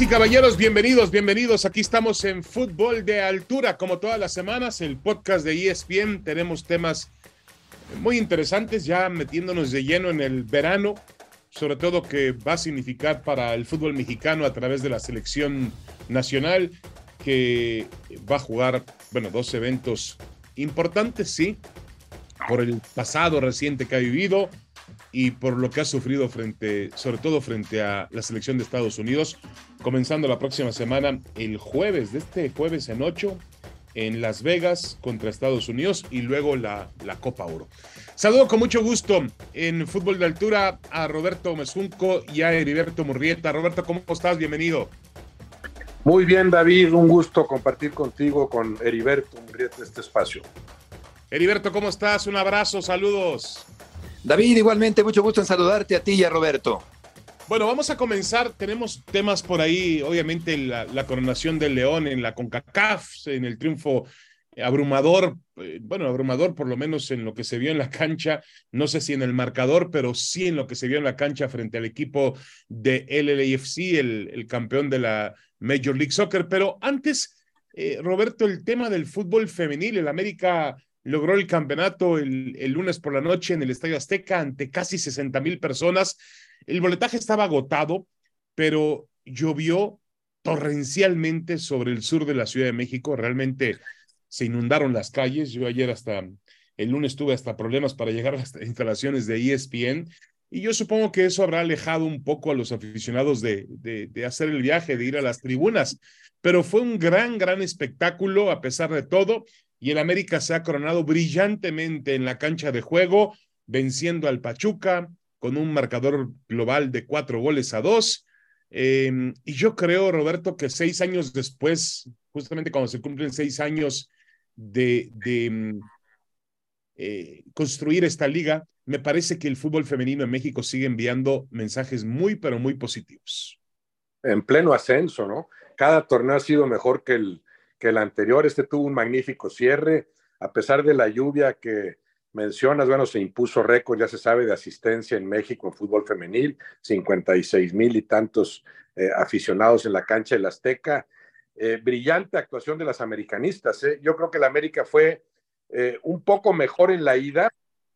Y caballeros, bienvenidos, bienvenidos. Aquí estamos en Fútbol de Altura, como todas las semanas, el podcast de ESPN. Tenemos temas muy interesantes, ya metiéndonos de lleno en el verano, sobre todo que va a significar para el fútbol mexicano a través de la selección nacional, que va a jugar, bueno, dos eventos importantes, sí, por el pasado reciente que ha vivido y por lo que ha sufrido frente, sobre todo frente a la selección de Estados Unidos, comenzando la próxima semana, el jueves, de este jueves en 8, en Las Vegas contra Estados Unidos y luego la, la Copa Oro. Saludo con mucho gusto en Fútbol de Altura a Roberto Mezunco y a Heriberto Murrieta. Roberto, ¿cómo estás? Bienvenido. Muy bien, David, un gusto compartir contigo, con Heriberto Murrieta, este espacio. Heriberto, ¿cómo estás? Un abrazo, saludos. David, igualmente, mucho gusto en saludarte a ti y a Roberto. Bueno, vamos a comenzar. Tenemos temas por ahí, obviamente la, coronación del León en la CONCACAF, en el triunfo abrumador, eh, bueno, abrumador por lo menos en lo que se vio en la cancha, no sé si en el marcador, pero sí en lo que se vio en la cancha frente al equipo de LLAFC, el, el campeón de la Major League Soccer. Pero antes, eh, Roberto, el tema del fútbol femenil, el América logró el campeonato el, el, lunes por la noche en el Estadio Azteca ante casi 60 mil personas. El boletaje estaba agotado, pero llovió torrencialmente sobre el sur de la Ciudad de México. Realmente se inundaron las calles. Yo ayer hasta el lunes tuve hasta problemas para llegar a las instalaciones de ESPN. Y yo supongo que eso habrá alejado un poco a los aficionados de, de, de hacer el viaje, de ir a las tribunas. Pero fue un gran, gran espectáculo a pesar de todo y el América se ha coronado brillantemente en la cancha de juego, venciendo al Pachuca con un marcador global de cuatro goles a dos. Eh, y yo creo, Roberto, que seis años después, justamente cuando se cumplen seis años de, de eh, construir esta liga, me parece que el fútbol femenino en México sigue enviando mensajes muy, pero muy positivos. En pleno ascenso, ¿no? Cada torneo ha sido mejor que el, que el anterior. Este tuvo un magnífico cierre, a pesar de la lluvia que mencionas, bueno, se impuso récord, ya se sabe, de asistencia en México en fútbol femenil, 56 mil y tantos eh, aficionados en la cancha del Azteca. Eh, brillante actuación de las americanistas. ¿eh? Yo creo que la América fue un poco mejor en la ida,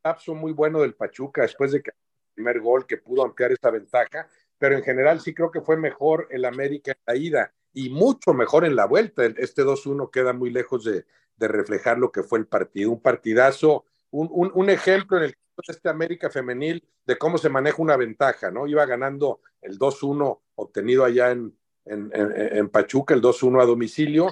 lapso muy bueno del Pachuca después de que el primer gol que pudo ampliar esta ventaja, pero en general sí creo que fue mejor el América en la ida y mucho mejor en la vuelta. Este 2-1 queda muy lejos de, de, reflejar lo que fue el partido. Un partidazo, un, un, ejemplo en el de este América femenil de cómo se maneja una ventaja, ¿no? Iba ganando el 2-1 obtenido allá en, en, en, en Pachuca, el 2-1 a domicilio.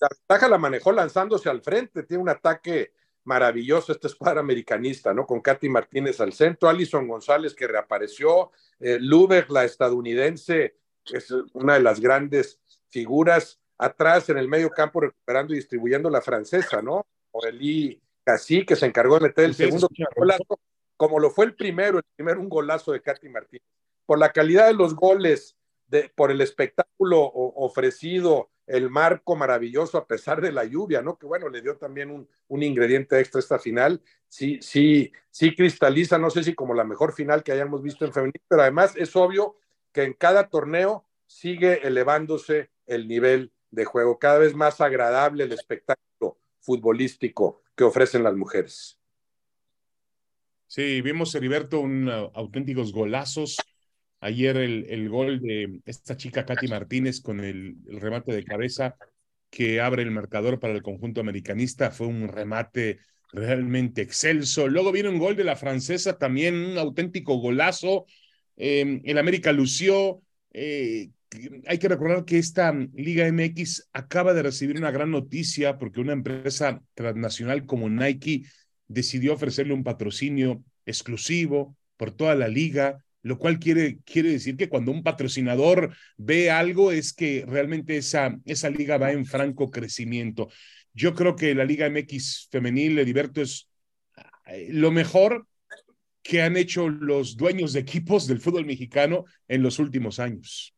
La ventaja la manejó lanzándose al frente, tiene un ataque maravilloso esta escuadra americanista, ¿no? Con Katy Martínez al centro, Alison González que reapareció, eh, Lubeck, la estadounidense, que es una de las grandes figuras atrás en el medio campo recuperando y distribuyendo la francesa, ¿no? Orelí Casi, que se encargó de meter el segundo golazo, como lo fue el primero, el primero un golazo de Katy Martínez. Por la calidad de los goles, de, por el espectáculo ofrecido, el marco maravilloso a pesar de la lluvia, ¿no? Que bueno, le dio también un, un ingrediente extra esta final. Sí, sí, sí cristaliza, no sé si como la mejor final que hayamos visto en femenino, pero además es obvio que en cada torneo sigue elevándose el nivel de juego, cada vez más agradable el espectáculo futbolístico que ofrecen las mujeres. Sí, vimos, Heriberto, un uh, auténticos golazos. Ayer el, el, gol de esta chica Katy Martínez con el, remate de cabeza que abre el marcador para el conjunto americanista fue un remate realmente excelso. Luego viene un gol de la francesa, también un auténtico golazo. Eh, el América lució. Eh, hay que recordar que esta Liga MX acaba de recibir una gran noticia porque una empresa transnacional como Nike decidió ofrecerle un patrocinio exclusivo por toda la liga, lo cual quiere, quiere decir que cuando un patrocinador ve algo es que realmente esa, esa liga va en franco crecimiento. Yo creo que la Liga MX femenil, Heriberto, es eh, lo mejor que han hecho los dueños de equipos del fútbol mexicano en los últimos años.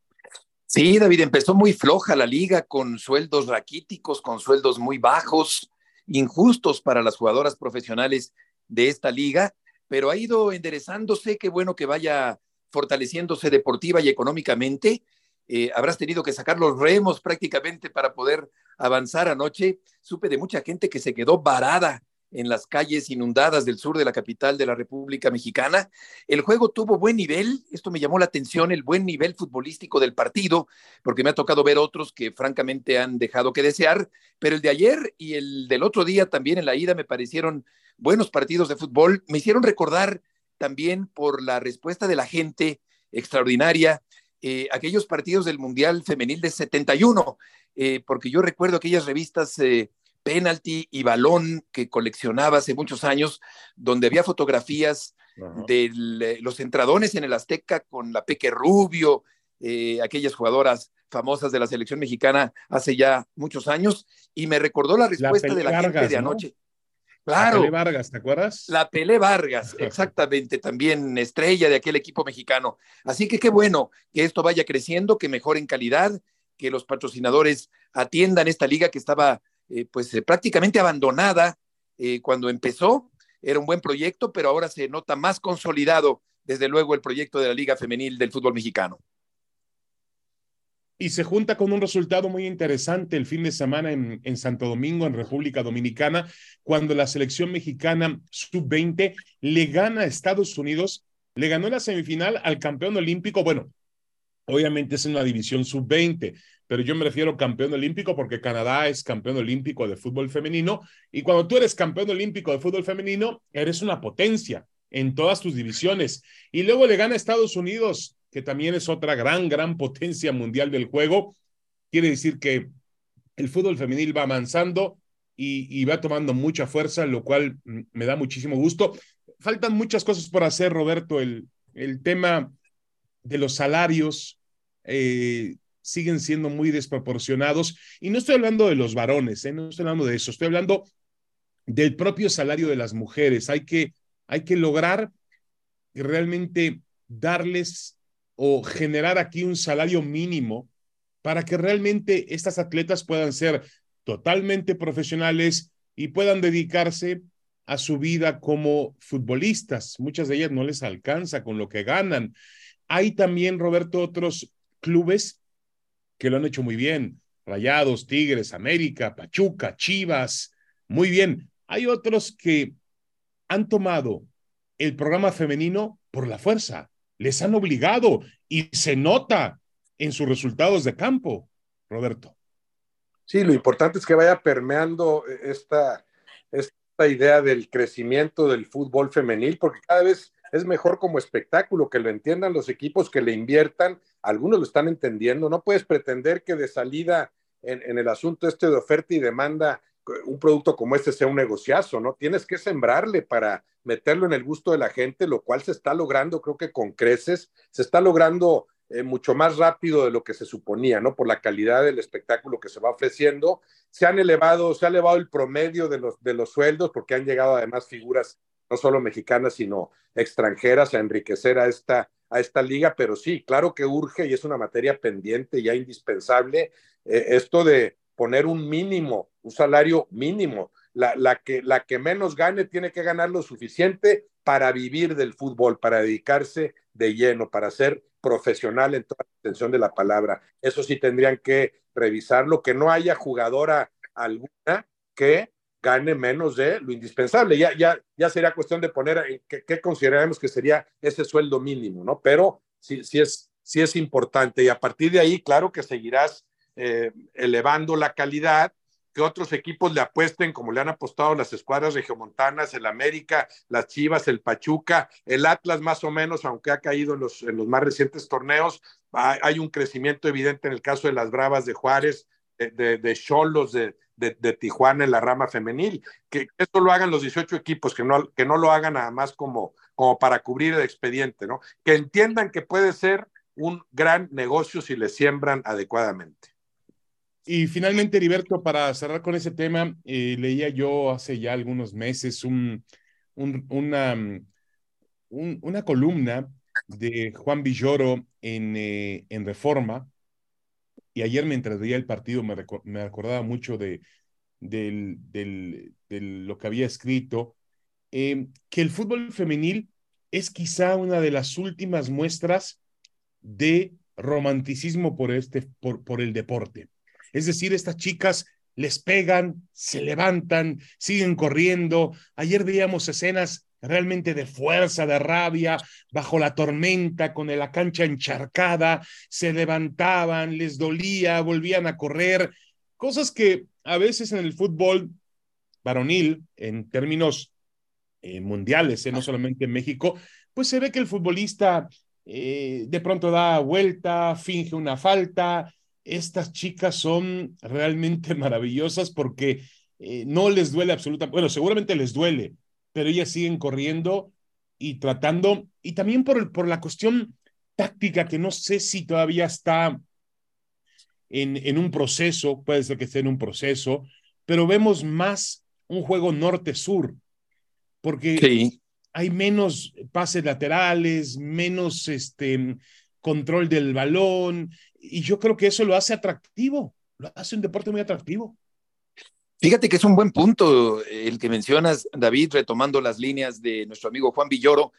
Sí, David, empezó muy floja la liga con sueldos raquíticos, con sueldos muy bajos, injustos para las jugadoras profesionales de esta liga, pero ha ido enderezándose, qué bueno que vaya fortaleciéndose deportiva y económicamente. Eh, habrás tenido que sacar los remos prácticamente para poder avanzar anoche. Supe de mucha gente que se quedó varada en las calles inundadas del sur de la capital de la República Mexicana. El juego tuvo buen nivel, esto me llamó la atención, el buen nivel futbolístico del partido, porque me ha tocado ver otros que francamente han dejado que desear, pero el de ayer y el del otro día también en la ida me parecieron buenos partidos de fútbol, me hicieron recordar también por la respuesta de la gente extraordinaria. Eh, aquellos partidos del Mundial Femenil de 71, eh, porque yo recuerdo aquellas revistas eh, penalti y balón que coleccionaba hace muchos años, donde había fotografías de eh, los entradones en el Azteca con la Peque Rubio, eh, aquellas jugadoras famosas de la selección mexicana hace ya muchos años, y me recordó la respuesta de la gente de anoche. Claro. La Pele Vargas, ¿te acuerdas? La Pele Vargas, exactamente, también estrella de aquel equipo mexicano. Así que qué bueno que esto vaya creciendo, que mejore en calidad, que los patrocinadores atiendan esta liga que estaba eh, pues eh, prácticamente abandonada eh, cuando empezó. Era un buen proyecto, pero ahora se nota más consolidado, desde luego, el proyecto de la Liga Femenil del Fútbol Mexicano. Y se junta con un resultado muy interesante el fin de semana en, en Santo Domingo, en República Dominicana, cuando la selección mexicana sub-20 le gana a Estados Unidos, le ganó la semifinal al campeón olímpico, bueno, Obviamente es en la división sub-20, pero yo me refiero campeón olímpico porque Canadá es campeón olímpico de fútbol femenino y cuando tú eres campeón olímpico de fútbol femenino, eres una potencia en todas tus divisiones. Y luego le gana Estados Unidos, que también es otra gran, gran potencia mundial del juego. Quiere decir que el fútbol femenil va avanzando y, y va tomando mucha fuerza, lo cual me da muchísimo gusto. Faltan muchas cosas por hacer, Roberto. El, el tema de los salarios, eh, siguen siendo muy desproporcionados. Y no estoy hablando de los varones, ¿eh? no estoy hablando de eso, estoy hablando del propio salario de las mujeres. Hay que, hay que lograr realmente darles o generar aquí un salario mínimo para que realmente estas atletas puedan ser totalmente profesionales y puedan dedicarse a su vida como futbolistas. Muchas de ellas no les alcanza con lo que ganan. Hay también, Roberto, otros clubes que lo han hecho muy bien. Rayados, Tigres, América, Pachuca, Chivas, muy bien. Hay otros que han tomado el programa femenino por la fuerza, les han obligado y se nota en sus resultados de campo, Roberto. Sí, lo importante es que vaya permeando esta, esta idea del crecimiento del fútbol femenil, porque cada vez es mejor como espectáculo, que lo entiendan los equipos, que le inviertan, algunos lo están entendiendo, no puedes pretender que de salida en, el asunto este de oferta y demanda, un producto como este sea un negociazo, ¿no? Tienes que sembrarle para meterlo en el gusto de la gente, lo cual se está logrando, creo que con creces, se está logrando eh, mucho más rápido de lo que se suponía, ¿no? Por la calidad del espectáculo que se va ofreciendo. Se han elevado, se ha elevado el promedio de los, de los sueldos porque han llegado además figuras no solo mexicanas, sino extranjeras a enriquecer a esta, a esta liga, pero sí, claro que urge y es una materia pendiente ya indispensable eh, esto de poner un mínimo, un salario mínimo. La, la, que, la que menos gane tiene que ganar lo suficiente para vivir del fútbol, para dedicarse de lleno, para ser profesional en toda la extensión de la palabra. Eso sí tendrían que revisarlo, que no haya jugadora alguna que gane menos de lo indispensable. Ya, ya, ya sería cuestión de poner qué, qué consideramos que sería ese sueldo mínimo, ¿no? Pero sí, sí, es, sí es importante y a partir de ahí, claro que seguirás eh, elevando la calidad, que otros equipos le apuesten, como le han apostado las escuadras regiomontanas, el América, las Chivas, el Pachuca, el Atlas más o menos, aunque ha caído en los, en los más recientes torneos, hay un crecimiento evidente en el caso de las Bravas de Juárez, de Cholos, de, Tijuana en la rama femenil, que eso lo hagan los 18 equipos, que no, que no lo hagan nada más como, como para cubrir el expediente, ¿no? Que entiendan que puede ser un gran negocio si le siembran adecuadamente. Y finalmente, Heriberto, para cerrar con ese tema, eh, leía yo hace ya algunos meses un, una, una columna de Juan Villoro en, eh, en Reforma, y ayer mientras veía el partido me, me acordaba mucho de, del, del, lo que había escrito, eh, que el fútbol femenil es quizá una de las últimas muestras de romanticismo por, este, por, por el deporte. Es decir, estas chicas les pegan, se levantan, siguen corriendo. Ayer veíamos escenas realmente de fuerza, de rabia, bajo la tormenta, con la cancha encharcada, se levantaban, les dolía, volvían a correr, cosas que a veces en el fútbol varonil, en términos eh, mundiales, eh, no solamente en México, pues se ve que el futbolista eh, de pronto da vuelta, finge una falta. Estas chicas son realmente maravillosas porque no les duele absolutamente, bueno, seguramente les duele, pero ellas siguen corriendo y tratando, y también por, por la cuestión táctica que no sé si todavía está en, en un proceso, puede ser que esté en un proceso, pero vemos más un juego norte-sur, porque hay menos pases laterales, menos este, control del balón, y yo creo que eso lo hace atractivo, lo hace un deporte muy atractivo. Fíjate que es un buen punto el que mencionas, David, retomando las líneas de nuestro amigo Juan Villoro,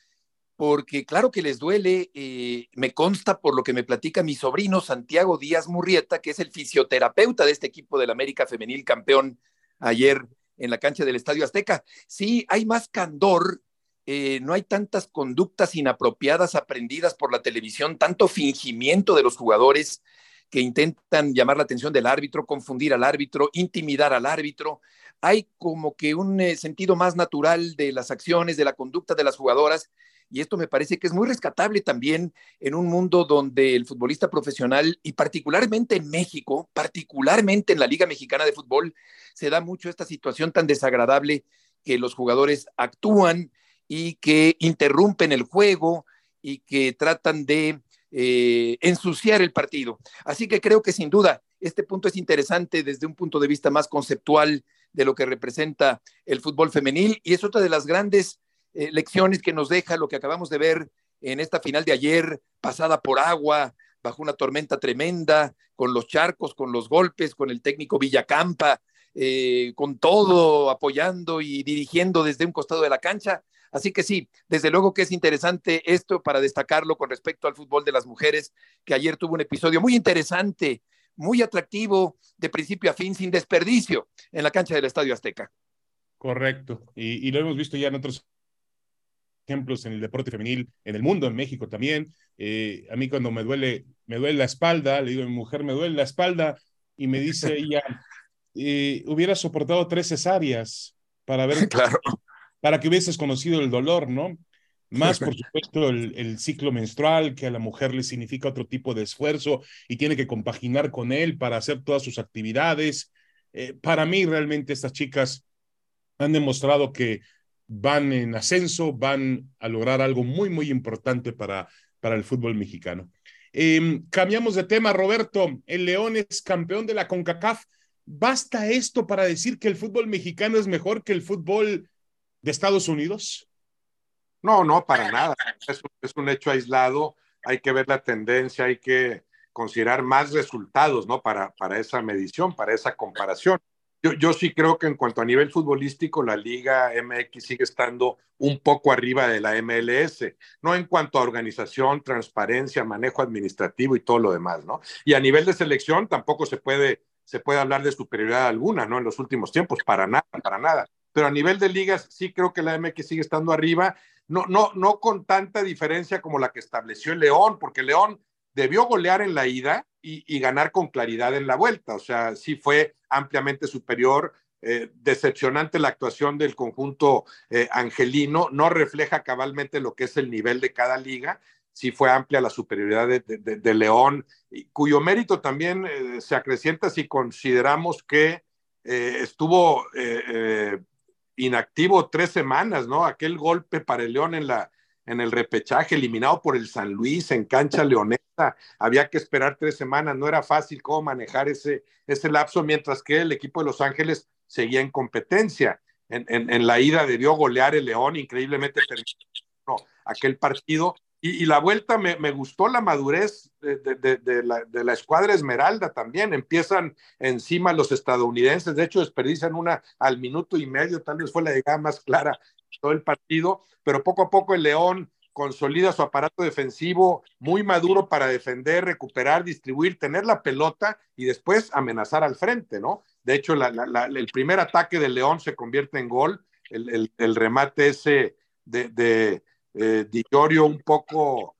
porque claro que les duele, eh, me consta por lo que me platica mi sobrino Santiago Díaz Murrieta, que es el fisioterapeuta de este equipo del América Femenil campeón ayer en la cancha del Estadio Azteca. Sí, hay más candor, eh, no hay tantas conductas inapropiadas aprendidas por la televisión, tanto fingimiento de los jugadores que intentan llamar la atención del árbitro, confundir al árbitro, intimidar al árbitro. Hay como que un eh, sentido más natural de las acciones, de la conducta de las jugadoras, y esto me parece que es muy rescatable también en un mundo donde el futbolista profesional, y particularmente en México, particularmente en la Liga Mexicana de Fútbol, se da mucho esta situación tan desagradable que los jugadores actúan y que interrumpen el juego y que tratan de eh, ensuciar el partido. Así que creo que sin duda este punto es interesante desde un punto de vista más conceptual de lo que representa el fútbol femenil y es otra de las grandes eh, lecciones que nos deja lo que acabamos de ver en esta final de ayer, pasada por agua, bajo una tormenta tremenda, con los charcos, con los golpes, con el técnico Villacampa, eh, con todo apoyando y dirigiendo desde un costado de la cancha. Así que sí, desde luego que es interesante esto para destacarlo con respecto al fútbol de las mujeres, que ayer tuvo un episodio muy interesante, muy atractivo, de principio a fin, sin desperdicio, en la cancha del Estadio Azteca. Correcto, y, lo hemos visto ya en otros ejemplos en el deporte femenil, en el mundo, en México también. Eh, a mí cuando me duele, me duele la espalda, le digo a mi mujer, me duele la espalda, y me dice ella, eh, hubiera soportado tres cesáreas para ver claro para que hubieses conocido el dolor, ¿no? Más, por supuesto, el, ciclo menstrual, que a la mujer le significa otro tipo de esfuerzo y tiene que compaginar con él para hacer todas sus actividades. Eh, para mí, realmente, estas chicas han demostrado que van en ascenso, van a lograr algo muy, muy importante para, para el fútbol mexicano. Em, cambiamos de tema, Roberto. El León es campeón de la CONCACAF. ¿Basta esto para decir que el fútbol mexicano es mejor que el fútbol de Estados Unidos? No, no, para nada. Es, un hecho aislado. Hay que ver la tendencia, hay que considerar más resultados, ¿no? Para, para esa medición, para esa comparación. Yo, yo, sí creo que en cuanto a nivel futbolístico, la Liga MX sigue estando un poco arriba de la MLS, no en cuanto a organización, transparencia, manejo administrativo y todo lo demás, ¿no? Y a nivel de selección tampoco se puede, se puede hablar de superioridad alguna, ¿no? En los últimos tiempos, para nada, para nada pero a nivel de ligas sí creo que la MX sigue estando arriba, no, no, no con tanta diferencia como la que estableció León, porque León debió golear en la ida y, ganar con claridad en la vuelta, o sea, sí fue ampliamente superior. Eh, decepcionante la actuación del conjunto eh, angelino, no refleja cabalmente lo que es el nivel de cada liga, sí fue amplia la superioridad de, León, cuyo mérito también eh, se acrecienta si consideramos que estuvo inactivo tres semanas, ¿no? Aquel golpe para el León en la, en el repechaje, eliminado por el San Luis en cancha leonesa. Había que esperar tres semanas, no era fácil cómo manejar ese, ese lapso, mientras que el equipo de Los Ángeles seguía en competencia. En, en, la ida debió golear el León, increíblemente terminó aquel partido. Y, la vuelta me, me, gustó la madurez de, de, la, de, la, escuadra Esmeralda también. Empiezan encima los estadounidenses, de hecho desperdician una al minuto y medio, tal vez fue la llegada más clara todo el partido, pero poco a poco el León consolida su aparato defensivo muy maduro para defender, recuperar, distribuir, tener la pelota y después amenazar al frente, ¿no? De hecho, el primer ataque del León se convierte en gol, el, remate ese de eh, un poco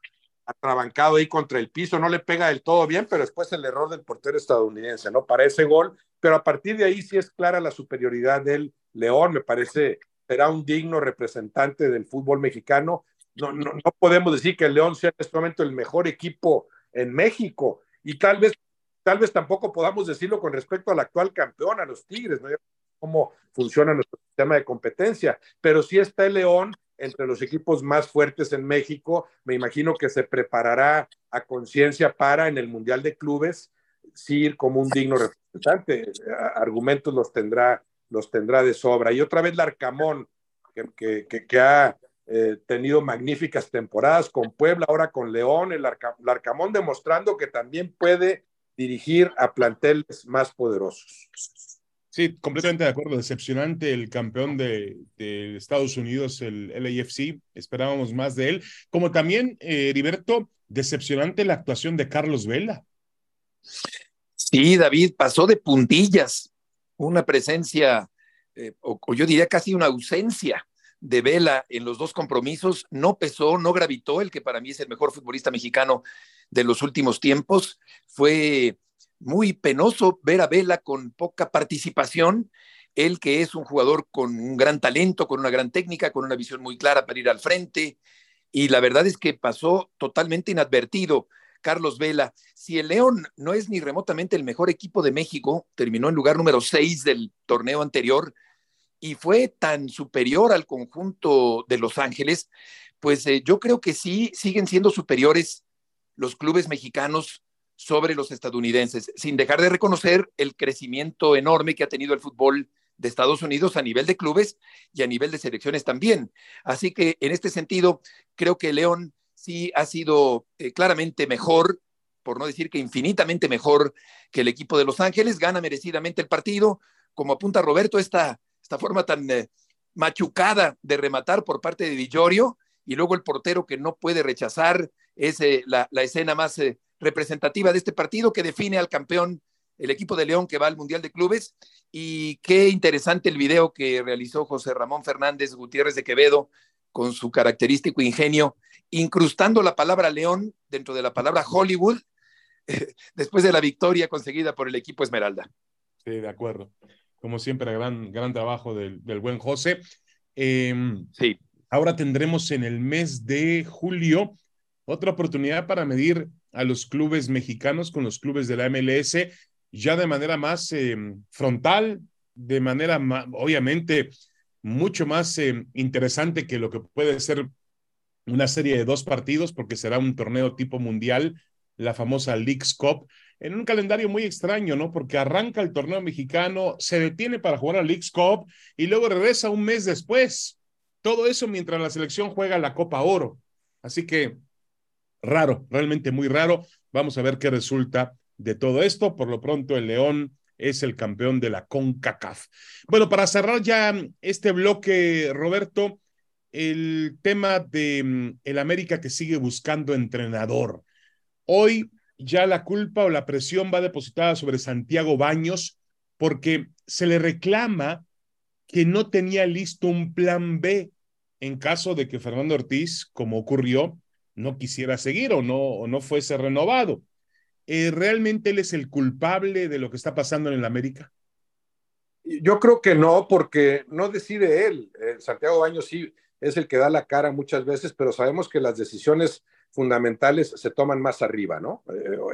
atrabancado ahí contra el piso, no le pega del todo bien, pero después el error del portero estadounidense, ¿no? Para ese gol, pero a partir de ahí sí es clara la superioridad del León, me parece será un digno representante del fútbol mexicano. No, no, no, podemos decir que el León sea en este momento el mejor equipo en México y tal vez, tal vez tampoco podamos decirlo con respecto al actual campeón, a los Tigres, ¿no? cómo funciona nuestro sistema de competencia, pero sí está el León entre los equipos más fuertes en México, me imagino que se preparará a conciencia para en el Mundial de Clubes sí ir como un digno representante. Argumentos los tendrá los tendrá de sobra. Y otra vez Larcamón, que, que, ha eh, tenido magníficas temporadas con Puebla, ahora con León, el Larcamón demostrando que también puede dirigir a planteles más poderosos. Sí, completamente de acuerdo. Decepcionante el campeón de, Estados Unidos, el LAFC. Esperábamos más de él. Como también, eh, Heriberto, decepcionante la actuación de Carlos Vela. Sí, David, pasó de puntillas una presencia, eh, o, yo diría casi una ausencia de Vela en los dos compromisos, no pesó, no gravitó, el que para mí es el mejor futbolista mexicano de los últimos tiempos. Fue muy penoso ver a Vela con poca participación, él que es un jugador con un gran talento, con una gran técnica, con una visión muy clara para ir al frente, y la verdad es que pasó totalmente inadvertido. Carlos Vela. Si el León no es ni remotamente el mejor equipo de México, terminó en lugar número 6 del torneo anterior y fue tan superior al conjunto de Los Ángeles, pues eh, yo creo que sí siguen siendo superiores los clubes mexicanos sobre los estadounidenses, sin dejar de reconocer el crecimiento enorme que ha tenido el fútbol de Estados Unidos a nivel de clubes y a nivel de selecciones también. Así que en este sentido, creo que León sí ha sido eh, claramente mejor, por no decir que infinitamente mejor que el equipo de Los Ángeles, gana merecidamente el partido, como apunta Roberto, esta, esta forma tan eh, machucada de rematar por parte de Villorio, y luego el portero que no puede rechazar, es eh, la, la, escena más representativa de este partido que define al campeón el equipo de León que va al Mundial de Clubes. Y qué interesante el video que realizó José Ramón Fernández Gutiérrez de Quevedo con su característico ingenio incrustando la palabra León dentro de la palabra Hollywood después de la victoria conseguida por el equipo Esmeralda. Sí, de acuerdo. Como siempre, gran, gran trabajo del, del buen José. Em, sí. Ahora tendremos en el mes de julio otra oportunidad para medir a los clubes mexicanos con los clubes de la MLS ya de manera más em, frontal, de manera obviamente mucho más em, interesante que lo que puede ser una serie de dos partidos porque será un torneo tipo mundial, la famosa League's Cup, en un calendario muy extraño, ¿no? Porque arranca el torneo mexicano, se detiene para jugar a League's Cup y luego regresa un mes después. Todo eso mientras la selección juega la Copa Oro. Así que raro, realmente muy raro. Vamos a ver qué resulta de todo esto. Por lo pronto, el León es el campeón de la CONCACAF. Bueno, para cerrar ya este bloque, Roberto, el tema de mm, el América que sigue buscando entrenador. Hoy ya la culpa o la presión va depositada sobre Santiago Baños porque se le reclama que no tenía listo un plan B en caso de que Fernando Ortiz, como ocurrió, no quisiera seguir o no, o no fuese renovado. Eh, ¿Realmente él es el culpable de lo que está pasando en el América? Yo creo que no, porque no decide él. Eh, Santiago Baños sí es el que da la cara muchas veces, pero sabemos que las decisiones fundamentales se toman más arriba, ¿no?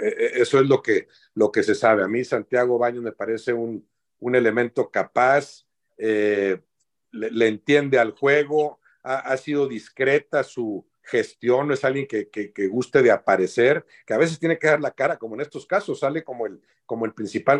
Eh, eso es lo que, lo que se sabe. A mí Santiago Baños me parece un, un elemento capaz, eh, le, entiende al juego, ha, sido discreta su, gestión, no es alguien que, que, guste de aparecer, que a veces tiene que dar la cara, como en estos casos, sale como el, como el principal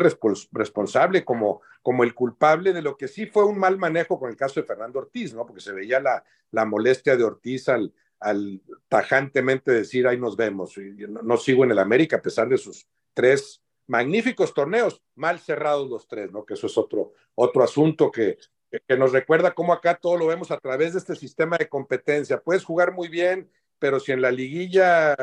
responsable, como, como el culpable de lo que sí fue un mal manejo con el caso de Fernando Ortiz, ¿no? Porque se veía la, la molestia de Ortiz al, al tajantemente decir, ahí nos vemos, y no, no, sigo en el América a pesar de sus tres magníficos torneos, mal cerrados los tres, ¿no? Que eso es otro, otro asunto que, que nos recuerda cómo acá todo lo vemos a través de este sistema de competencia. Puedes jugar muy bien, pero si en la liguilla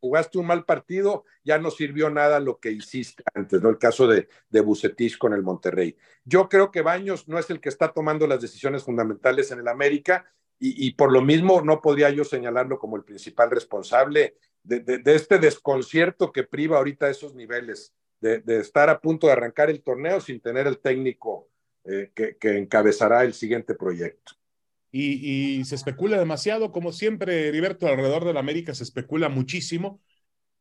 jugaste un mal partido, ya no sirvió nada lo que hiciste antes, ¿no? El caso de, de Bucetich con el Monterrey. Yo creo que Baños no es el que está tomando las decisiones fundamentales en el América y, por lo mismo no podría yo señalarlo como el principal responsable de, de, este desconcierto que priva ahorita esos niveles, de, estar a punto de arrancar el torneo sin tener el técnico eh, que, encabezará el siguiente proyecto. Y, se especula demasiado, como siempre, Heriberto, alrededor de la América se especula muchísimo.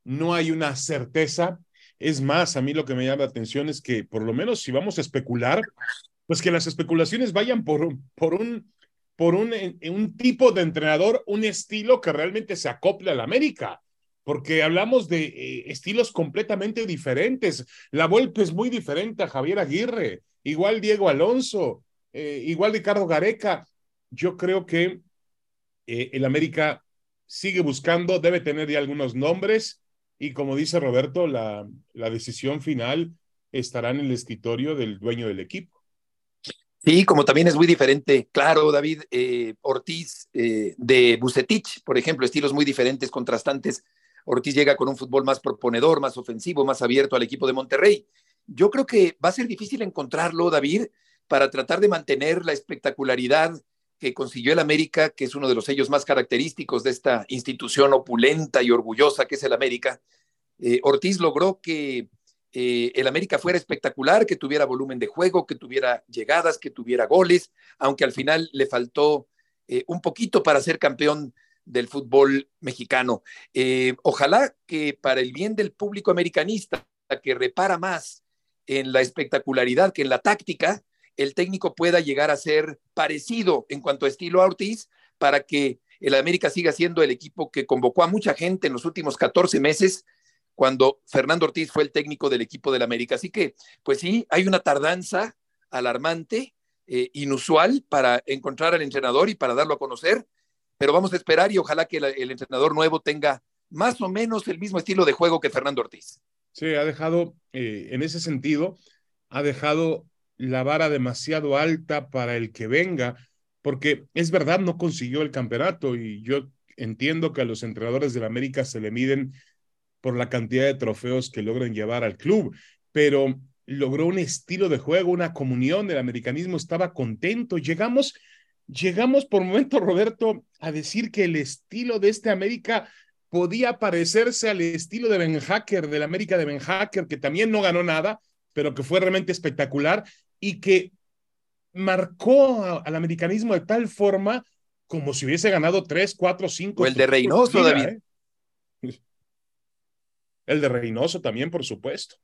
No hay una certeza. Es más, a mí lo que me llama la atención es que, por lo menos, si vamos a especular, pues que las especulaciones vayan por, por un por un, un tipo de entrenador, un estilo que realmente se acople a la América porque hablamos de eh, estilos completamente diferentes. La Volpe es muy diferente a Javier Aguirre igual Diego Alonso, eh, igual Ricardo Gareca. Yo creo que eh, el América sigue buscando, debe tener ya algunos nombres y como dice Roberto, la, decisión final estará en el escritorio del dueño del equipo. Sí, como también es muy diferente, claro, David eh, Ortiz de Bucetich, por ejemplo, estilos muy diferentes, contrastantes. Ortiz llega con un fútbol más proponedor, más ofensivo, más abierto al equipo de Monterrey. Yo creo que va a ser difícil encontrarlo, David, para tratar de mantener la espectacularidad que consiguió el América, que es uno de los sellos más característicos de esta institución opulenta y orgullosa que es el América. Eh, Ortiz logró que eh, el América fuera espectacular, que tuviera volumen de juego, que tuviera llegadas, que tuviera goles, aunque al final le faltó eh, un poquito para ser campeón del fútbol mexicano. ojalá que para el bien del público americanista, que repara más en la espectacularidad que en la táctica, el técnico pueda llegar a ser parecido en cuanto a estilo a Ortiz para que el América siga siendo el equipo que convocó a mucha gente en los últimos 14 meses cuando Fernando Ortiz fue el técnico del equipo del América. Así que, pues sí, hay una tardanza alarmante, eh, inusual para encontrar al entrenador y para darlo a conocer, pero vamos a esperar y ojalá que el entrenador nuevo tenga más o menos el mismo estilo de juego que Fernando Ortiz. Sí, ha dejado, eh, en ese sentido, ha dejado la vara demasiado alta para el que venga, porque es verdad, no consiguió el campeonato y yo entiendo que a los entrenadores de la América se le miden por la cantidad de trofeos que logran llevar al club, pero logró un estilo de juego, una comunión, el americanismo estaba contento. Llegamos, llegamos por momento, Roberto, a decir que el estilo de este América podía parecerse al estilo de Ben Hacker, del América de Ben Hacker, que también no ganó nada, pero que fue realmente espectacular y que marcó al americanismo de tal forma como si hubiese ganado tres, cuatro, cinco. O el de Reynoso, David. ¿eh? El de Reynoso también, por supuesto.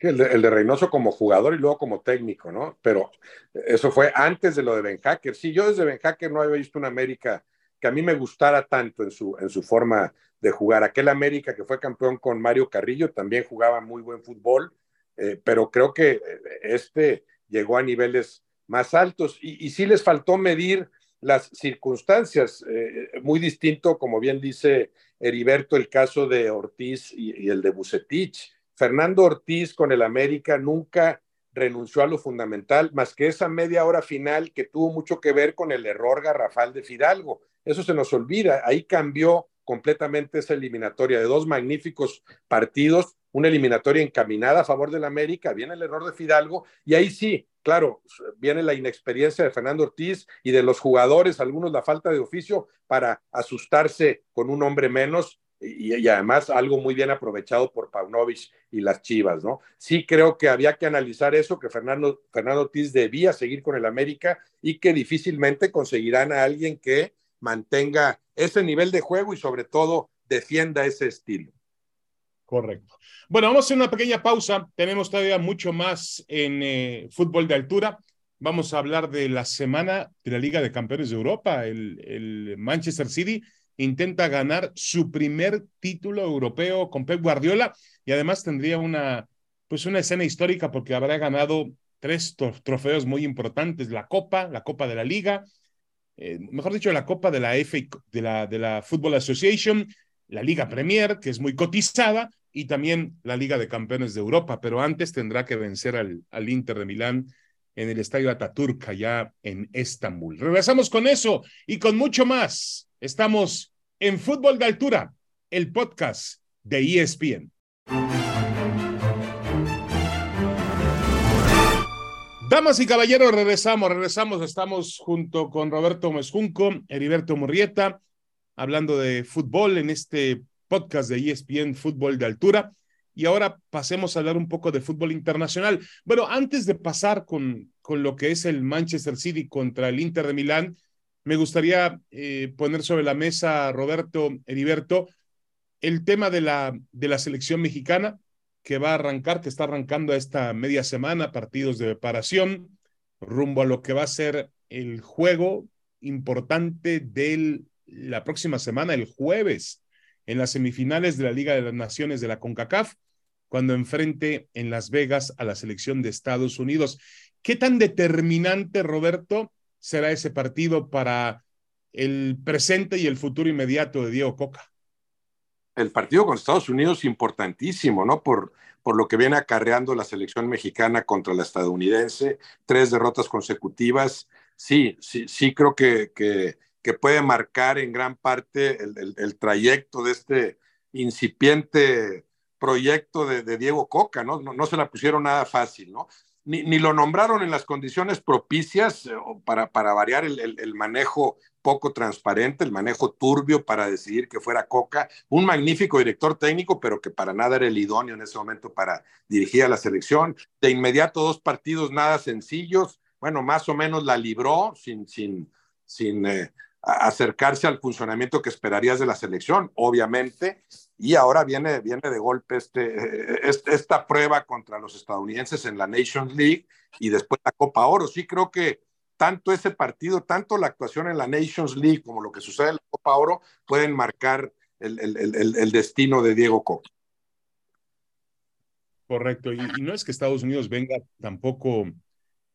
El de, el de, Reynoso como jugador y luego como técnico, ¿no? Pero eso fue antes de lo de Ben Hacker. Sí, yo desde Ben Hacker no había visto una América que a mí me gustara tanto en su, en su forma de jugar. Aquel América que fue campeón con Mario Carrillo también jugaba muy buen fútbol, eh, pero creo que eh, este llegó a niveles más altos y, y sí les faltó medir las circunstancias, eh, muy distinto, como bien dice Heriberto, el caso de Ortiz y, y el de Bucetich. Fernando Ortiz con el América nunca renunció a lo fundamental, más que esa media hora final que tuvo mucho que ver con el error garrafal de Fidalgo. Eso se nos olvida. Ahí cambió completamente esa eliminatoria de dos magníficos partidos, una eliminatoria encaminada a favor del América, viene el error de Fidalgo y ahí sí, claro, viene la inexperiencia de Fernando Ortiz y de los jugadores, algunos la falta de oficio para asustarse con un hombre menos y, además algo muy bien aprovechado por Paunovic y las Chivas, ¿no? Sí creo que había que analizar eso, que Fernando, Fernando Ortiz debía seguir con el América y que difícilmente conseguirán a alguien que mantenga ese nivel de juego y sobre todo defienda ese estilo. Correcto. Bueno, vamos a hacer una pequeña pausa. Tenemos todavía mucho más en eh, fútbol de altura. Vamos a hablar de la semana de la Liga de Campeones de Europa. El, el Manchester City intenta ganar su primer título europeo con Pep Guardiola y además tendría una, pues una escena histórica porque habrá ganado tres trofeos muy importantes, la Copa, la Copa de la Liga, eh, mejor dicho, la Copa de la FA, de la, de la Football Association, la Liga Premier, que es muy cotizada, y también la Liga de Campeones de Europa, pero antes tendrá que vencer al, al Inter de Milán en el Estadio Ataturk, allá en Estambul. Regresamos con eso y con mucho más. Estamos en Fútbol de Altura, el podcast de ESPN. Damas y caballeros, regresamos, regresamos. Estamos junto con Roberto Mezcunco, Heriberto Murrieta, hablando de fútbol en este podcast de ESPN Fútbol de Altura. Y ahora pasemos a hablar un poco de fútbol internacional. Bueno, antes de pasar con, con lo que es el Manchester City contra el Inter de Milán, me gustaría eh, poner sobre la mesa, Roberto Heriberto, el tema de la, de la selección mexicana que va a arrancar, que está arrancando esta media semana, partidos de preparación, rumbo a lo que va a ser el juego importante de la próxima semana, el jueves, en las semifinales de la Liga de las Naciones de la CONCACAF, cuando enfrente en Las Vegas a la selección de Estados Unidos. ¿Qué tan determinante, Roberto, será ese partido para el presente y el futuro inmediato de Diego Coca? El partido con Estados Unidos importantísimo, ¿no? Por, por lo que viene acarreando la selección mexicana contra la estadounidense, tres derrotas consecutivas. Sí, sí, sí creo que, que, puede marcar en gran parte el, trayecto de este incipiente proyecto de, Diego Coca, ¿no? ¿no? ¿no? se la pusieron nada fácil, ¿no? Ni, lo nombraron en las condiciones propicias eh, para, para variar el, manejo poco transparente, el manejo turbio para decidir que fuera Coca, un magnífico director técnico, pero que para nada era el idóneo en ese momento para dirigir a la selección. De inmediato dos partidos nada sencillos, bueno, más o menos la libró sin, sin, sin eh, acercarse al funcionamiento que esperarías de la selección, obviamente, y ahora viene, viene de golpe este, esta prueba contra los estadounidenses en la Nations League y después la Copa Oro. Sí creo que tanto ese partido, tanto la actuación en la Nations League como lo que sucede en la Copa Oro pueden marcar el, el, el, destino de Diego Coca. Correcto, y, y, no es que Estados Unidos venga tampoco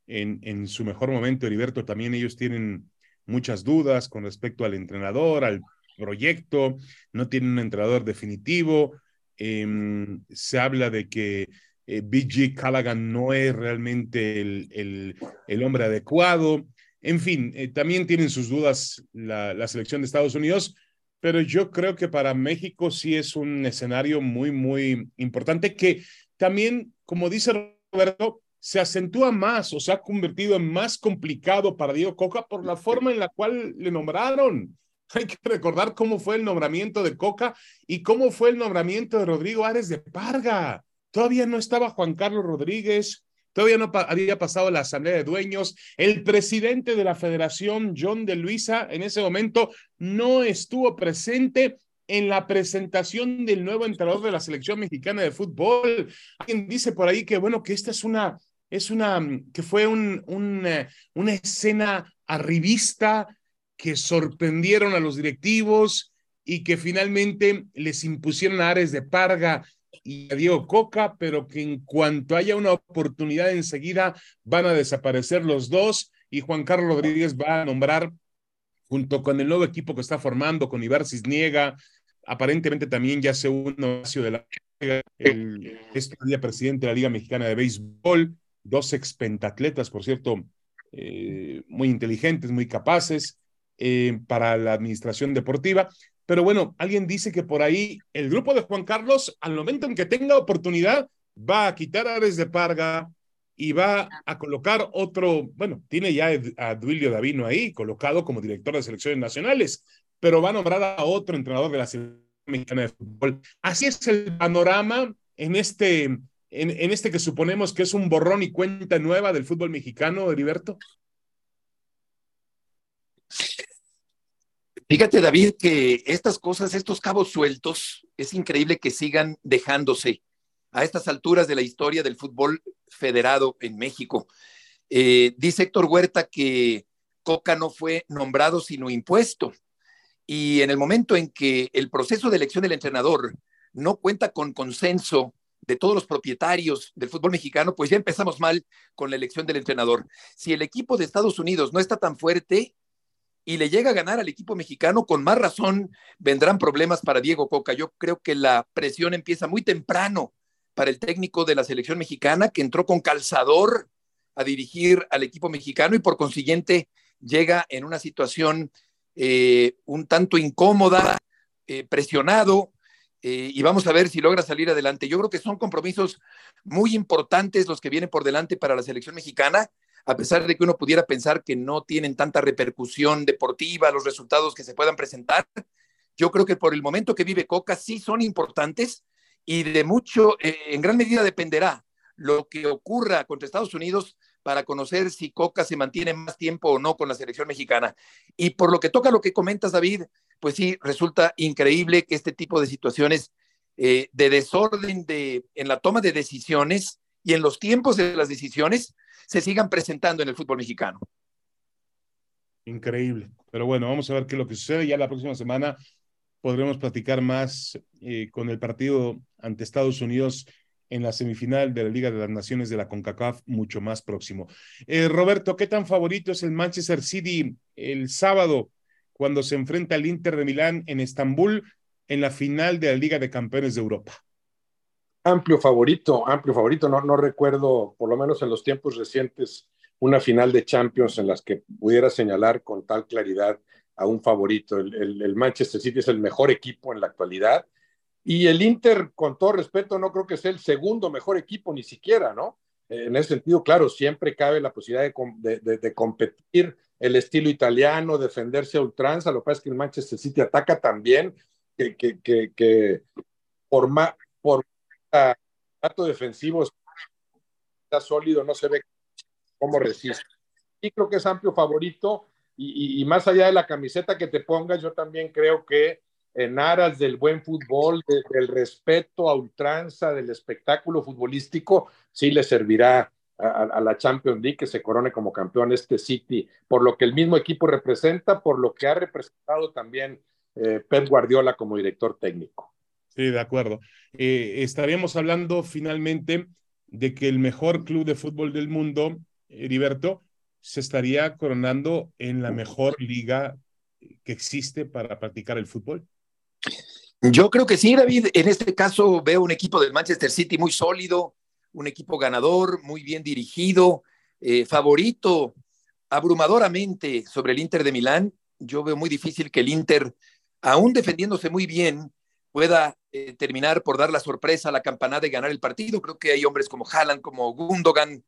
en, en su mejor momento, Heriberto, también ellos tienen muchas dudas con respecto al entrenador, al proyecto, no tienen un entrenador definitivo. Em, se habla de que eh, BG Callaghan no es realmente el, el, hombre adecuado. En fin, eh, también tienen sus dudas la, la, selección de Estados Unidos, pero yo creo que para México sí es un escenario muy, muy importante que también, como dice Roberto, se acentúa más o se ha convertido en más complicado para Diego Coca por la forma en la cual le nombraron. Hay que recordar cómo fue el nombramiento de Coca y cómo fue el nombramiento de Rodrigo Ares de Parga. Todavía no estaba Juan Carlos Rodríguez, todavía no había pasado la Asamblea de Dueños. El presidente de la Federación, John de Luisa, en ese momento no estuvo presente en la presentación del nuevo entrenador de la selección mexicana de fútbol. Alguien dice por ahí que, bueno, que esta es una es una, que fue un, una, una escena arribista que sorprendieron a los directivos y que finalmente les impusieron a Ares de Parga y a Diego Coca, pero que en cuanto haya una oportunidad enseguida van a desaparecer los dos y Juan Carlos Rodríguez va a nombrar junto con el nuevo equipo que está formando, con Ibar Cisniega, aparentemente también ya se une de la el, este día presidente de la Liga Mexicana de Béisbol, dos ex pentatletas, por cierto, eh, muy inteligentes, muy capaces eh, para la administración deportiva. Pero bueno, alguien dice que por ahí el grupo de Juan Carlos, al momento en que tenga oportunidad, va a quitar a Ares de Parga y va a colocar otro, bueno, tiene ya a Duilio Davino ahí colocado como director de selecciones nacionales, pero va a nombrar a otro entrenador de la selección mexicana de fútbol. Así es el panorama en este en, este que suponemos que es un borrón y cuenta nueva del fútbol mexicano, Heriberto? Fíjate, David, que estas cosas, estos cabos sueltos, es increíble que sigan dejándose a estas alturas de la historia del fútbol federado en México. Eh, dice Héctor Huerta que Coca no fue nombrado sino impuesto. Y en el momento en que el proceso de elección del entrenador no cuenta con consenso de todos los propietarios del fútbol mexicano, pues ya empezamos mal con la elección del entrenador. Si el equipo de Estados Unidos no está tan fuerte y le llega a ganar al equipo mexicano, con más razón vendrán problemas para Diego Coca. Yo creo que la presión empieza muy temprano para el técnico de la selección mexicana, que entró con calzador a dirigir al equipo mexicano y por consiguiente llega en una situación eh, un tanto incómoda, eh, presionado, eh, y vamos a ver si logra salir adelante. Yo creo que son compromisos muy importantes los que vienen por delante para la selección mexicana, a pesar de que uno pudiera pensar que no tienen tanta repercusión deportiva, los resultados que se puedan presentar. Yo creo que por el momento que vive Coca sí son importantes y de mucho, eh, en gran medida dependerá lo que ocurra contra Estados Unidos para conocer si Coca se mantiene más tiempo o no con la selección mexicana. Y por lo que toca lo que comentas, David, pues sí, resulta increíble que este tipo de situaciones eh, de desorden de, en la toma de decisiones y en los tiempos de las decisiones se sigan presentando en el fútbol mexicano. Increíble. Pero bueno, vamos a ver qué es lo que sucede. Ya la próxima semana podremos platicar más eh, con el partido ante Estados Unidos en la semifinal de la Liga de las Naciones de la CONCACAF mucho más próximo. Eh, Roberto, ¿qué tan favorito es el Manchester City el sábado cuando se enfrenta al Inter de Milán en Estambul en la final de la Liga de Campeones de Europa? Amplio favorito, amplio favorito. No, no recuerdo, por lo menos en los tiempos recientes, una final de Champions en las que pudiera señalar con tal claridad a un favorito. el Manchester City es el mejor equipo en la actualidad y el Inter, con todo respeto, no creo que sea el segundo mejor equipo, ni siquiera, ¿no? En ese sentido, claro, siempre cabe la posibilidad de, competir el estilo italiano, defenderse a ultranza. Lo que pasa es que el Manchester City ataca también, que, que, que, por, por dato defensivo está sólido, no se ve cómo resiste. Y creo que es amplio favorito. y, más allá de la camiseta que te pongas, yo también creo que en aras del buen fútbol, del respeto a ultranza, del espectáculo futbolístico, sí le servirá a, la Champions League que se corone como campeón este City, por lo que el mismo equipo representa, por lo que ha representado también eh, Pep Guardiola como director técnico. Sí, de acuerdo. Eh, estaríamos hablando finalmente de que el mejor club de fútbol del mundo, Heriberto, se estaría coronando en la mejor liga que existe para practicar el fútbol. Yo creo que sí, David. En este caso veo un equipo del Manchester City muy sólido, un equipo ganador, muy bien dirigido, eh, favorito abrumadoramente sobre el Inter de Milán. Yo veo muy difícil que el Inter, aún defendiéndose muy bien, pueda eh, terminar por dar la sorpresa a la campanada y ganar el partido. Creo que hay hombres como Haaland, como Gundogan,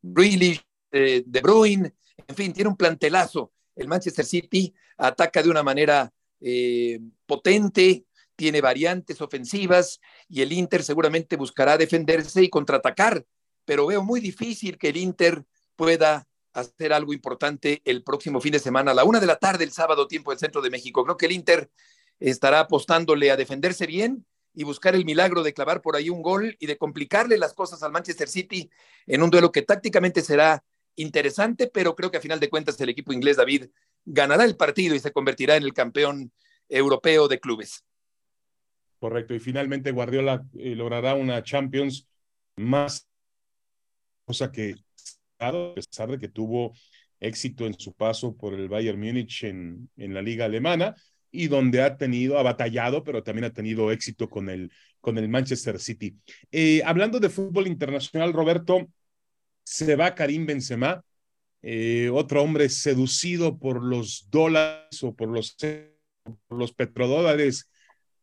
Grealish, eh, De Bruyne, en fin, tiene un plantelazo. El Manchester City ataca de una manera eh, potente, tiene variantes ofensivas y el Inter seguramente buscará defenderse y contraatacar, pero veo muy difícil que el Inter pueda hacer algo importante el próximo fin de semana a la una de la tarde, el sábado, tiempo del centro de México. Creo que el Inter estará apostándole a defenderse bien y buscar el milagro de clavar por ahí un gol y de complicarle las cosas al Manchester City en un duelo que tácticamente será interesante, pero creo que a final de cuentas el equipo inglés, David, ganará el partido y se convertirá en el campeón europeo de clubes. Correcto, y finalmente Guardiola eh, logrará una Champions más, cosa que a pesar de que tuvo éxito en su paso por el Bayern Múnich en, en la liga alemana y donde ha tenido, ha batallado, pero también ha tenido éxito con el, con el Manchester City. Eh, hablando de fútbol internacional, Roberto, se va Karim Benzema, eh, otro hombre seducido por los dólares o por los, por los petrodólares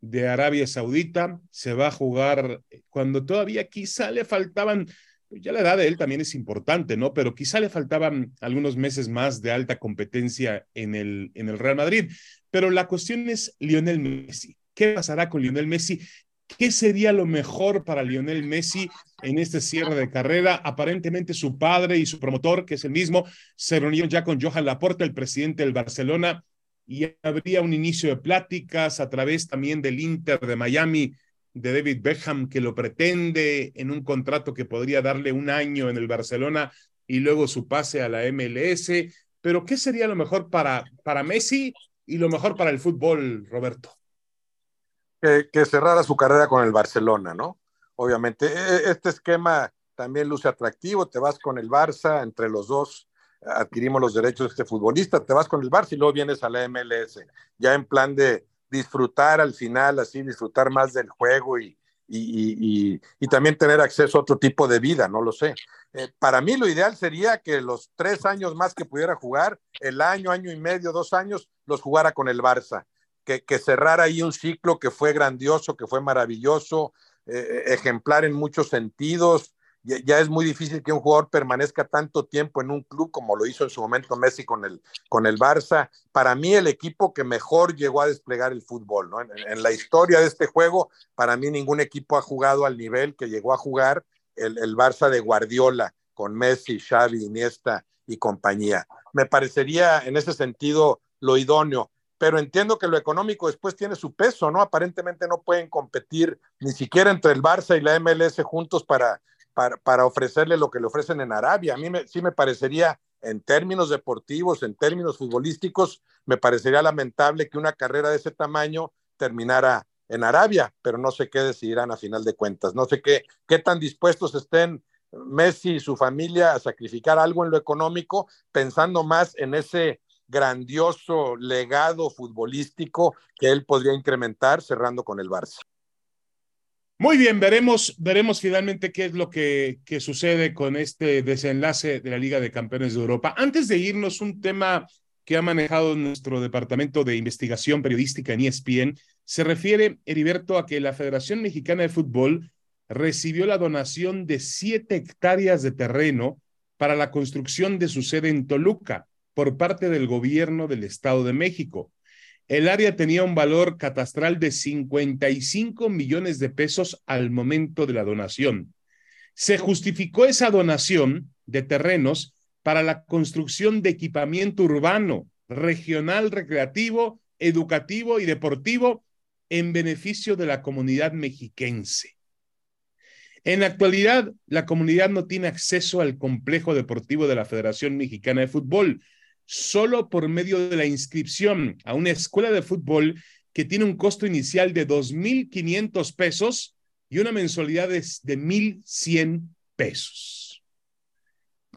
de Arabia Saudita, se va a jugar cuando todavía quizá le faltaban, ya la edad de él también es importante, ¿no? Pero quizá le faltaban algunos meses más de alta competencia en el, en el Real Madrid. Pero la cuestión es Lionel Messi. ¿Qué pasará con Lionel Messi? ¿Qué sería lo mejor para Lionel Messi en este cierre de carrera? Aparentemente su padre y su promotor, que es el mismo, se reunieron ya con Johan Laporta, el presidente del Barcelona, y habría un inicio de pláticas a través también del Inter de Miami de David Beckham, que lo pretende en un contrato que podría darle un año en el Barcelona y luego su pase a la MLS. Pero, ¿qué sería lo mejor para, para Messi y lo mejor para el fútbol, Roberto? Que, que cerrara su carrera con el Barcelona, ¿no? Obviamente, e, e, este esquema también luce atractivo, te vas con el Barça, entre los dos adquirimos los derechos de este futbolista, te vas con el Barça y luego vienes a la MLS, ya en plan de disfrutar al final, así disfrutar más del juego y, y, y, también tener acceso a otro tipo de vida, no lo sé. Eh, para mí lo ideal sería que los tres años más que pudiera jugar, el año, año y medio, dos años, los jugara con el Barça, que, que cerrara ahí un ciclo que fue grandioso, que fue maravilloso, eh, ejemplar en muchos sentidos, ya, es muy difícil que un jugador permanezca tanto tiempo en un club como lo hizo en su momento Messi con el, con el Barça. Para mí, el equipo que mejor llegó a desplegar el fútbol, ¿no? En, la historia de este juego, para mí ningún equipo ha jugado al nivel que llegó a jugar el, el Barça de Guardiola con Messi, Xavi, Iniesta y compañía. Me parecería en ese sentido lo idóneo pero entiendo que lo económico después tiene su peso, ¿no? Aparentemente no pueden competir ni siquiera entre el Barça y la MLS juntos para, para, ofrecerle lo que le ofrecen en Arabia. A mí sí me parecería, en términos deportivos, en términos futbolísticos, me parecería lamentable que una carrera de ese tamaño terminara en Arabia, pero no sé qué decidirán a final de cuentas. No sé qué, qué tan dispuestos estén Messi y su familia a sacrificar algo en lo económico, pensando más en ese grandioso legado futbolístico que él podría incrementar cerrando con el Barça. Muy bien, veremos, veremos finalmente qué es lo que, que, sucede con este desenlace de la Liga de Campeones de Europa. Antes de irnos, un tema que ha manejado nuestro departamento de investigación periodística en ESPN se refiere, Heriberto, a que la Federación Mexicana de Fútbol recibió la donación de siete hectáreas de terreno para la construcción de su sede en Toluca por parte del gobierno del Estado de México. El área tenía un valor catastral de 55 millones de pesos al momento de la donación. Se justificó esa donación de terrenos para la construcción de equipamiento urbano, regional, recreativo, educativo y deportivo en beneficio de la comunidad mexiquense. En la actualidad, la comunidad no tiene acceso al complejo deportivo de la Federación Mexicana de Fútbol, solo por medio de la inscripción a una escuela de fútbol que tiene un costo inicial de 2.500 pesos y una mensualidad de, de 1.100 pesos.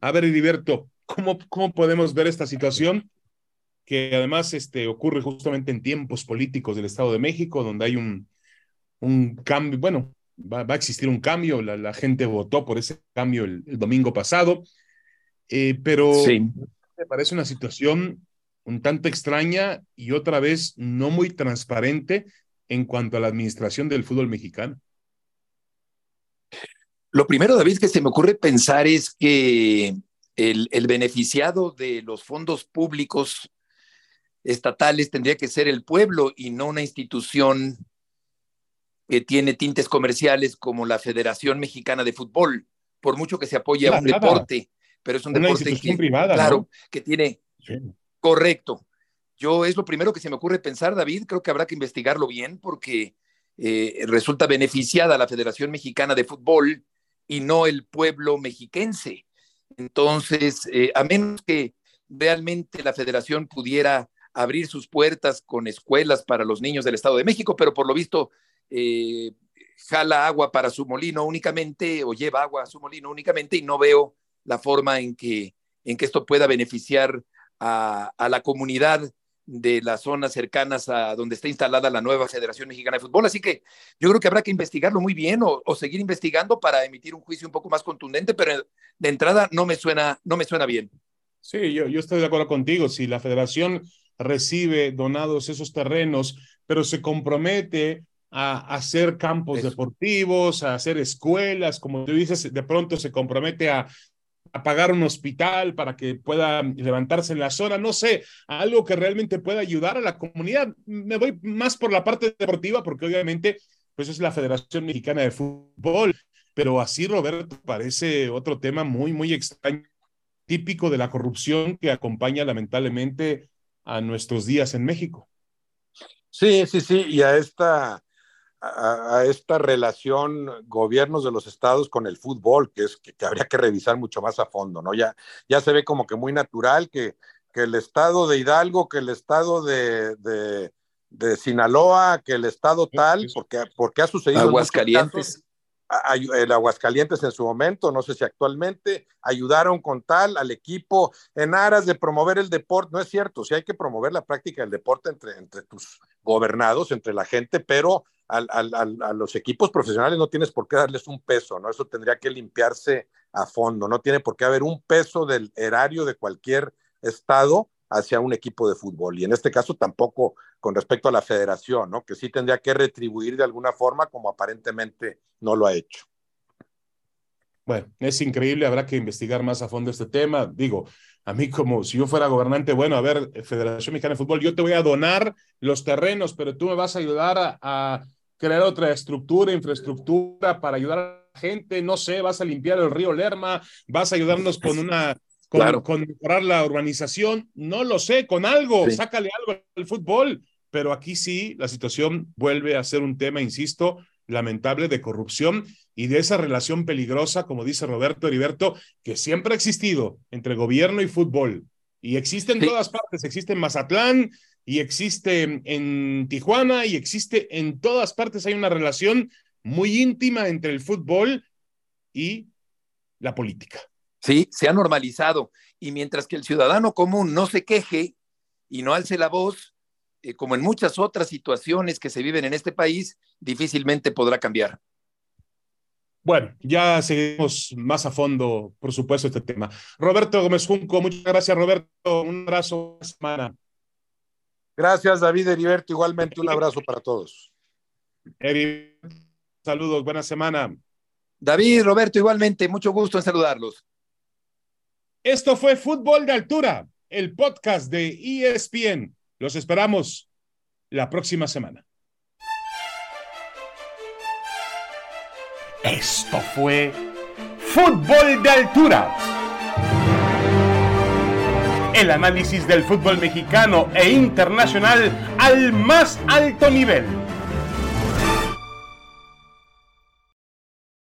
A ver, Heriberto, ¿cómo, ¿cómo podemos ver esta situación? Que además este, ocurre justamente en tiempos políticos del Estado de México, donde hay un, un cambio, bueno, va, a existir un cambio, la, gente votó por ese cambio el, domingo pasado, eh, pero sí me parece una situación un tanto extraña y otra vez no muy transparente en cuanto a la administración del fútbol mexicano. Lo primero, David, que se me ocurre pensar es que el, el beneficiado de los fondos públicos estatales tendría que ser el pueblo y no una institución que tiene tintes comerciales como la Federación Mexicana de Fútbol, por mucho que se apoye a un deporte pero es un deporte que, privada, claro, que tiene correcto. Yo es lo primero que se me ocurre pensar, David, creo que habrá que investigarlo bien porque eh, resulta beneficiada la Federación Mexicana de Fútbol y no el pueblo mexiquense. Entonces, eh, a menos que realmente la federación pudiera abrir sus puertas con escuelas para los niños del Estado de México, pero por lo visto eh, jala agua para su molino únicamente o lleva agua a su molino únicamente y no veo la forma en que, en que esto pueda beneficiar a, la comunidad de las zonas cercanas a donde está instalada la nueva Federación Mexicana de Fútbol. Así que yo creo que habrá que investigarlo muy bien o, seguir investigando para emitir un juicio un poco más contundente, pero de entrada no me suena, no me suena bien. Sí, yo, yo estoy de acuerdo contigo. Si la federación recibe donados esos terrenos, pero se compromete a hacer campos deportivos, a hacer escuelas, como tú dices, de pronto se compromete a a pagar un hospital para que pueda levantarse en la zona, no sé, algo que realmente pueda ayudar a la comunidad. Me voy más por la parte deportiva porque obviamente pues es la Federación Mexicana de Fútbol, pero así Roberto parece otro tema muy, muy extraño, típico de la corrupción que acompaña lamentablemente a nuestros días en México. Sí, sí, sí, y a esta a, esta relación gobiernos de los estados con el fútbol, que es que, habría que revisar mucho más a fondo, ¿no? Ya, ya se ve como que muy natural que, que el estado de Hidalgo, que el estado de, de, de Sinaloa, que el estado tal, porque, porque ha sucedido. Aguascalientes el Aguascalientes en su momento, no sé si actualmente, ayudaron con tal al equipo en aras de promover el deporte. No es cierto, sí hay que promover la práctica del deporte entre, entre tus gobernados, entre la gente, pero a los equipos profesionales no tienes por qué darles un peso, ¿no? Eso tendría que limpiarse a fondo, no tiene por qué haber un peso del erario de cualquier estado hacia un equipo de fútbol. Y en este caso tampoco con respecto a la federación, ¿no? Que sí tendría que retribuir de alguna forma como aparentemente no lo ha hecho. Bueno, es increíble, habrá que investigar más a fondo este tema. Digo, a mí como si yo fuera gobernante, bueno, a ver, Federación Mexicana de Fútbol, yo te voy a donar los terrenos, pero tú me vas a ayudar a, a crear otra estructura, infraestructura para ayudar a la gente, no sé, vas a limpiar el río Lerma, vas a ayudarnos con una con, mejorar la urbanización, no lo sé, con algo, sácale algo al fútbol, pero aquí sí la situación vuelve a ser un tema, insisto, lamentable de corrupción y de esa relación peligrosa, como dice Roberto Heriberto, que siempre ha existido entre gobierno y fútbol. Y existe en todas partes, existe en Mazatlán y existe en Tijuana y existe en todas partes. Hay una relación muy íntima entre el fútbol y la política. Sí, se ha normalizado. Y mientras que el ciudadano común no se queje y no alce la voz, eh, como en muchas otras situaciones que se viven en este país, difícilmente podrá cambiar. Bueno, ya seguimos más a fondo, por supuesto, este tema. Roberto Gómez Junco, muchas gracias, Roberto. Un abrazo, semana. Gracias, David Heriberto. Igualmente, un abrazo para todos. saludos, buena semana. David, Roberto, igualmente, mucho gusto en saludarlos. Esto fue Fútbol de Altura, el podcast de ESPN. Los esperamos la próxima semana. Esto fue Fútbol de Altura. El análisis del fútbol mexicano e internacional al más alto nivel